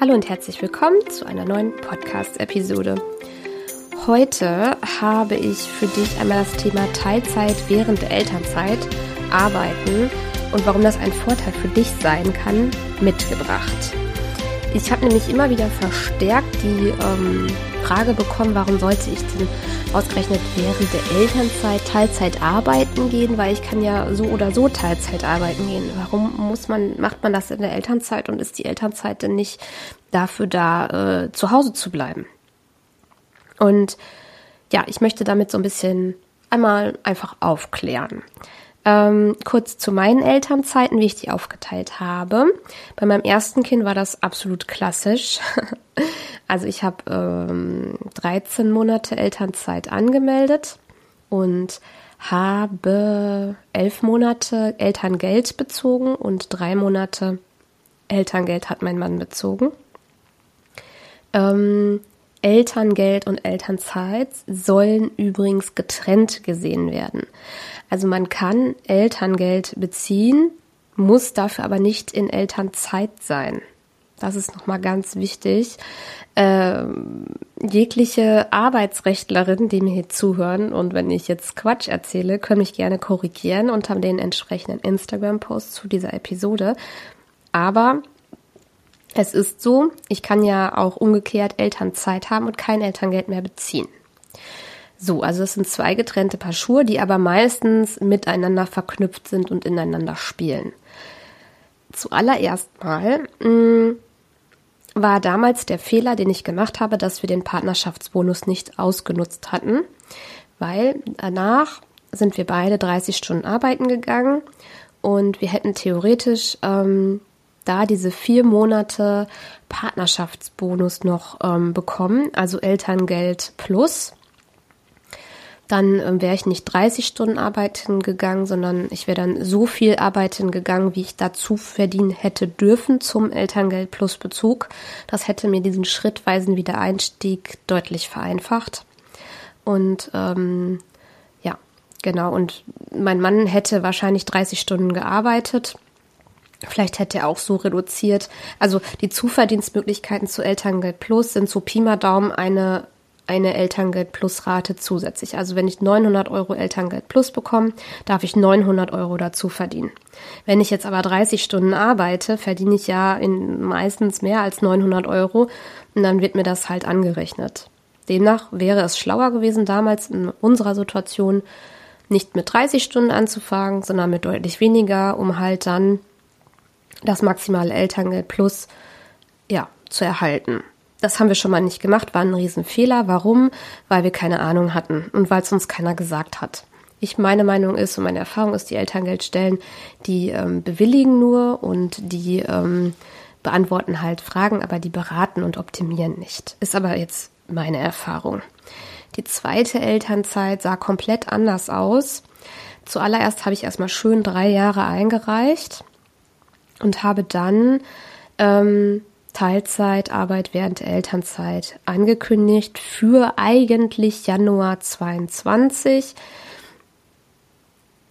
Hallo und herzlich willkommen zu einer neuen Podcast-Episode. Heute habe ich für dich einmal das Thema Teilzeit während der Elternzeit, Arbeiten und warum das ein Vorteil für dich sein kann, mitgebracht. Ich habe nämlich immer wieder verstärkt die ähm, Frage bekommen, warum sollte ich denn ausgerechnet während der Elternzeit Teilzeit arbeiten gehen, weil ich kann ja so oder so Teilzeit arbeiten gehen. Warum muss man, macht man das in der Elternzeit und ist die Elternzeit denn nicht dafür da, äh, zu Hause zu bleiben? Und ja, ich möchte damit so ein bisschen einmal einfach aufklären. Ähm, kurz zu meinen Elternzeiten, wie ich die aufgeteilt habe. Bei meinem ersten Kind war das absolut klassisch. also ich habe ähm, 13 Monate Elternzeit angemeldet und habe elf Monate Elterngeld bezogen und drei Monate Elterngeld hat mein Mann bezogen. Ähm, Elterngeld und Elternzeit sollen übrigens getrennt gesehen werden. Also man kann Elterngeld beziehen, muss dafür aber nicht in Elternzeit sein. Das ist nochmal ganz wichtig. Ähm, jegliche Arbeitsrechtlerin, die mir hier zuhören und wenn ich jetzt Quatsch erzähle, können mich gerne korrigieren unter den entsprechenden Instagram-Post zu dieser Episode. Aber es ist so, ich kann ja auch umgekehrt Elternzeit haben und kein Elterngeld mehr beziehen. So, also es sind zwei getrennte Paar Schuhe, die aber meistens miteinander verknüpft sind und ineinander spielen. Zuallererst mal mh, mm, war damals der Fehler, den ich gemacht habe, dass wir den Partnerschaftsbonus nicht ausgenutzt hatten, weil danach sind wir beide 30 Stunden arbeiten gegangen und wir hätten theoretisch ähm, da diese vier Monate Partnerschaftsbonus noch ähm, bekommen, also Elterngeld plus. Dann ähm, wäre ich nicht 30 Stunden arbeiten gegangen, sondern ich wäre dann so viel arbeiten gegangen, wie ich dazu verdienen hätte dürfen zum Elterngeld plus Bezug. Das hätte mir diesen schrittweisen Wiedereinstieg deutlich vereinfacht. Und ähm, ja, genau. Und mein Mann hätte wahrscheinlich 30 Stunden gearbeitet Vielleicht hätte er auch so reduziert. Also die Zuverdienstmöglichkeiten zu Elterngeld Plus sind so Pi mal Daumen eine, eine Elterngeld Plus Rate zusätzlich. Also wenn ich 900 Euro Elterngeld Plus bekomme, darf ich 900 Euro dazu verdienen. Wenn ich jetzt aber 30 Stunden arbeite, verdiene ich ja in meistens mehr als 900 Euro und dann wird mir das halt angerechnet. Demnach wäre es schlauer gewesen, damals in unserer Situation nicht mit 30 Stunden anzufangen, sondern mit deutlich weniger, um halt dann das maximale Elterngeld plus ja, zu erhalten. Das haben wir schon mal nicht gemacht, war ein Riesenfehler. Warum? Weil wir keine Ahnung hatten und weil es uns keiner gesagt hat. Ich meine Meinung ist und meine Erfahrung ist, die Elterngeldstellen, die ähm, bewilligen nur und die ähm, beantworten halt Fragen, aber die beraten und optimieren nicht. Ist aber jetzt meine Erfahrung. Die zweite Elternzeit sah komplett anders aus. Zuallererst habe ich erstmal schön drei Jahre eingereicht und habe dann ähm, Teilzeitarbeit während der Elternzeit angekündigt für eigentlich Januar 22.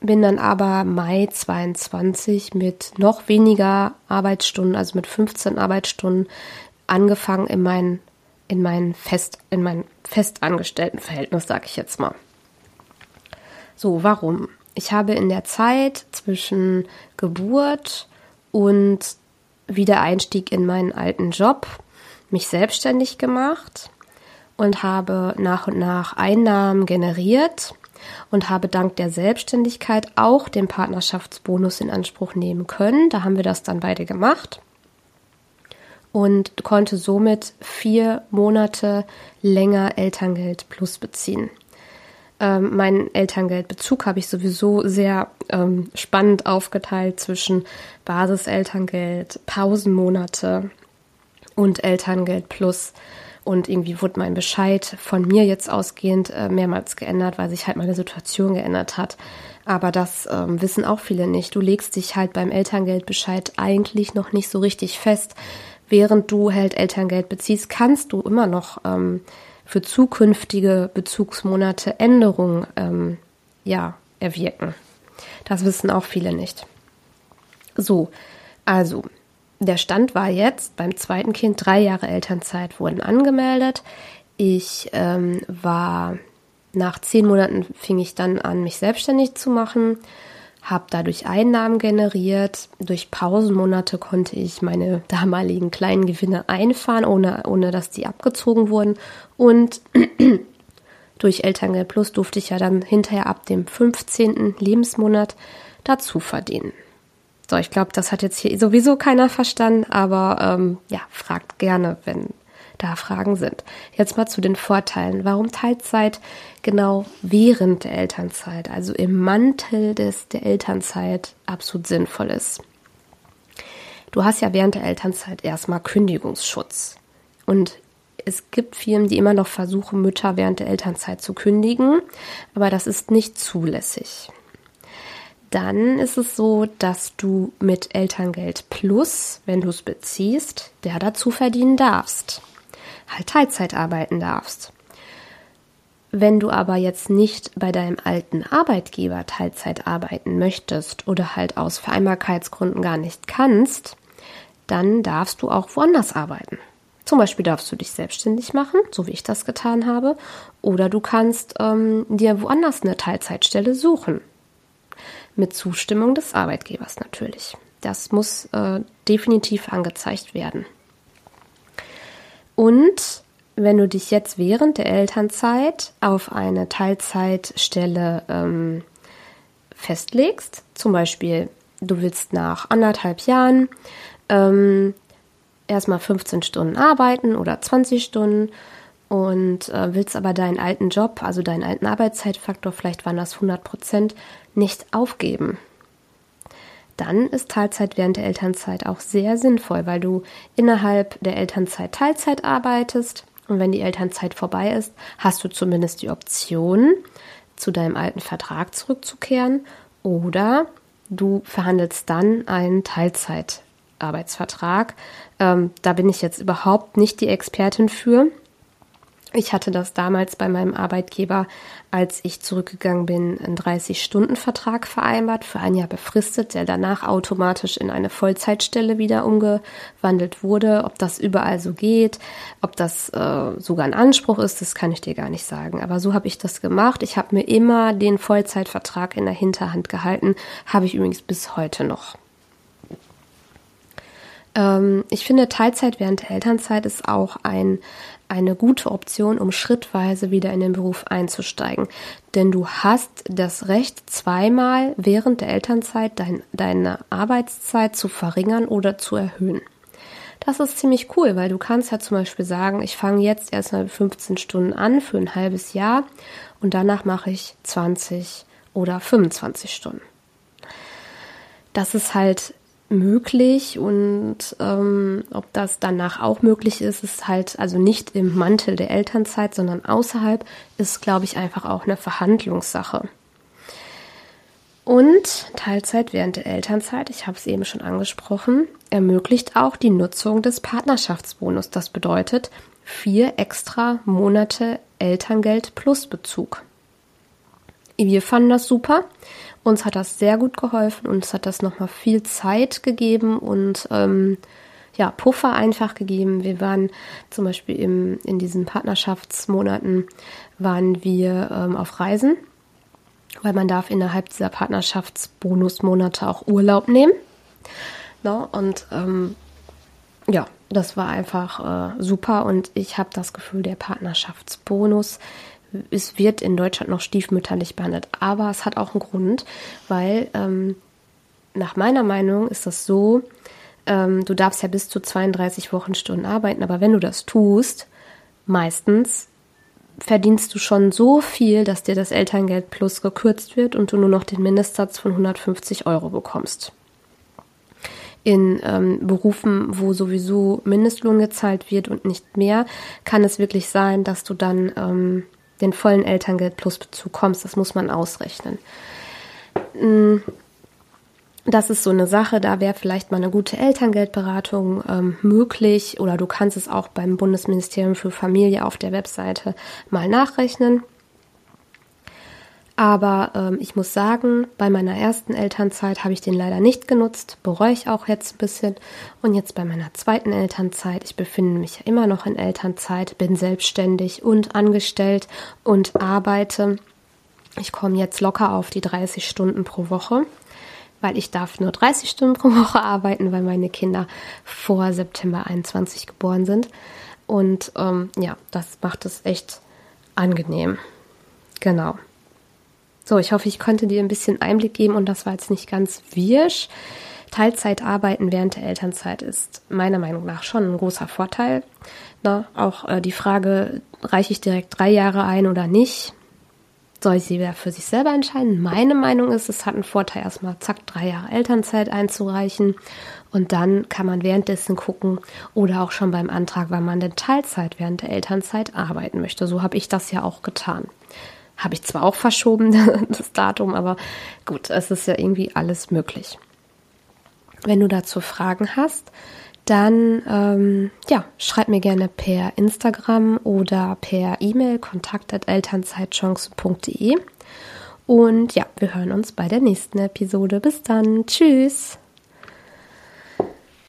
Bin dann aber Mai 22 mit noch weniger Arbeitsstunden, also mit 15 Arbeitsstunden, angefangen in mein, in mein Fest, in mein Festangestelltenverhältnis, sage ich jetzt mal. So, warum? Ich habe in der Zeit zwischen Geburt und Wiedereinstieg in meinen alten Job, mich selbstständig gemacht und habe nach und nach Einnahmen generiert und habe dank der Selbstständigkeit auch den Partnerschaftsbonus in Anspruch nehmen können. Da haben wir das dann beide gemacht und konnte somit vier Monate länger Elterngeld plus beziehen. Ähm, meinen Elterngeldbezug habe ich sowieso sehr ähm, spannend aufgeteilt zwischen Basiselterngeld, Pausenmonate und Elterngeld plus. Und irgendwie wurde mein Bescheid von mir jetzt ausgehend äh, mehrmals geändert, weil sich halt meine Situation geändert hat. Aber das ähm, wissen auch viele nicht. Du legst dich halt beim Elterngeldbescheid eigentlich noch nicht so richtig fest. Während du halt Elterngeld beziehst, kannst du immer noch ähm, für zukünftige Bezugsmonate Änderungen ähm, ja, erwirken. Das wissen auch viele nicht. So, also der Stand war jetzt beim zweiten Kind, drei Jahre Elternzeit wurden angemeldet. Ich ähm, war nach zehn Monaten fing ich dann an, mich selbstständig zu machen, habe dadurch Einnahmen generiert. Durch Pausenmonate konnte ich meine damaligen kleinen Gewinne einfahren, ohne, ohne dass die abgezogen wurden. Und durch Elterngeld Plus durfte ich ja dann hinterher ab dem 15. Lebensmonat dazu verdienen. So, ich glaube, das hat jetzt hier sowieso keiner verstanden, aber ähm, ja, fragt gerne, wenn da Fragen sind. Jetzt mal zu den Vorteilen. Warum Teilzeit genau während der Elternzeit, also im Mantel des, der Elternzeit, absolut sinnvoll ist. Du hast ja während der Elternzeit erstmal Kündigungsschutz. Und es gibt Firmen, die immer noch versuchen, Mütter während der Elternzeit zu kündigen, aber das ist nicht zulässig dann ist es so, dass du mit Elterngeld Plus, wenn du es beziehst, der dazu verdienen darfst. Halt Teilzeit arbeiten darfst. Wenn du aber jetzt nicht bei deinem alten Arbeitgeber Teilzeit arbeiten möchtest oder halt aus Vereinbarkeitsgründen gar nicht kannst, dann darfst du auch woanders arbeiten. Zum Beispiel darfst du dich selbstständig machen, so wie ich das getan habe, oder du kannst ähm, dir woanders eine Teilzeitstelle suchen mit Zustimmung des Arbeitgebers natürlich. Das muss äh, definitiv angezeigt werden. Und wenn du dich jetzt während der Elternzeit auf eine Teilzeitstelle ähm, festlegst, zum Beispiel du willst nach anderthalb Jahren ähm, erstmal 15 Stunden arbeiten oder 20 Stunden und äh, willst aber deinen alten Job, also deinen alten Arbeitszeitfaktor, vielleicht waren das 100 Prozent, nicht aufgeben. Dann ist Teilzeit während der Elternzeit auch sehr sinnvoll, weil du innerhalb der Elternzeit Teilzeit arbeitest und wenn die Elternzeit vorbei ist, hast du zumindest die Option, zu deinem alten Vertrag zurückzukehren oder du verhandelst dann einen Teilzeitarbeitsvertrag. Ähm, da bin ich jetzt überhaupt nicht die Expertin für. Ich hatte das damals bei meinem Arbeitgeber, als ich zurückgegangen bin, einen 30-Stunden-Vertrag vereinbart, für ein Jahr befristet, der danach automatisch in eine Vollzeitstelle wieder umgewandelt wurde. Ob das überall so geht, ob das äh, sogar ein Anspruch ist, das kann ich dir gar nicht sagen. Aber so habe ich das gemacht. Ich habe mir immer den Vollzeitvertrag in der Hinterhand gehalten, habe ich übrigens bis heute noch. Ähm, ich finde, Teilzeit während der Elternzeit ist auch ein eine gute Option, um schrittweise wieder in den Beruf einzusteigen. Denn du hast das Recht, zweimal während der Elternzeit dein, deine Arbeitszeit zu verringern oder zu erhöhen. Das ist ziemlich cool, weil du kannst ja zum Beispiel sagen, ich fange jetzt erstmal 15 Stunden an für ein halbes Jahr und danach mache ich 20 oder 25 Stunden. Das ist halt möglich und ähm, ob das danach auch möglich ist, ist halt also nicht im Mantel der Elternzeit, sondern außerhalb, ist, glaube ich, einfach auch eine Verhandlungssache. Und Teilzeit während der Elternzeit, ich habe es eben schon angesprochen, ermöglicht auch die Nutzung des Partnerschaftsbonus. Das bedeutet vier extra Monate Elterngeld plus Bezug. Wir fanden das super uns hat das sehr gut geholfen, uns hat das nochmal viel Zeit gegeben und ähm, ja, Puffer einfach gegeben. Wir waren zum Beispiel im, in diesen Partnerschaftsmonaten waren wir ähm, auf Reisen, weil man darf innerhalb dieser Partnerschaftsbonusmonate auch Urlaub nehmen. No, ne? und ähm, ja, das war einfach äh, super und ich habe das Gefühl, der Partnerschaftsbonus es wird in Deutschland noch stiefmütterlich behandelt. Aber es hat auch einen Grund, weil ähm, nach meiner Meinung ist das so, ähm, du darfst ja bis zu 32 Wochenstunden arbeiten, aber wenn du das tust, meistens verdienst du schon so viel, dass dir das Elterngeld plus gekürzt wird und du nur noch den Mindestsatz von 150 Euro bekommst. In ähm, Berufen, wo sowieso Mindestlohn gezahlt wird und nicht mehr, kann es wirklich sein, dass du dann ähm, den vollen Elterngeld plus Bezug kommst. Das muss man ausrechnen. Mm, das ist so eine Sache, da wäre vielleicht mal eine gute Elterngeldberatung ähm, möglich oder du kannst es auch beim Bundesministerium für Familie auf der Webseite mal nachrechnen. Aber ähm, ich muss sagen, bei meiner ersten Elternzeit habe ich den leider nicht genutzt, bereue ich auch jetzt ein bisschen. Und jetzt bei meiner zweiten Elternzeit, ich befinde mich ja immer noch in Elternzeit, bin selbstständig und angestellt und arbeite. Ich komme jetzt locker auf die 30 Stunden pro Woche, weil ich darf nur 30 Stunden pro Woche arbeiten, weil meine Kinder vor September 21 geboren sind. Und ähm, ja, das macht es echt angenehm. Genau. So, ich hoffe, ich konnte dir ein bisschen Einblick geben und das war jetzt nicht ganz wirsch. Teilzeit arbeiten während der Elternzeit ist meiner Meinung nach schon ein großer Vorteil. Na, auch äh, die Frage, reiche ich direkt drei Jahre ein oder nicht, soll sie wieder für sich selber entscheiden. Meine Meinung ist, es hat einen Vorteil, erstmal zack, drei Jahre Elternzeit einzureichen. Und dann kann man währenddessen gucken oder auch schon beim Antrag, wann man denn Teilzeit während der Elternzeit arbeiten möchte. So habe ich das ja auch getan. Habe ich zwar auch verschoben, das Datum, aber gut, es ist ja irgendwie alles möglich. Wenn du dazu Fragen hast, dann ähm, ja, schreib mir gerne per Instagram oder per E-Mail kontakt@elternzeitchancen.de. Und ja, wir hören uns bei der nächsten Episode. Bis dann. Tschüss.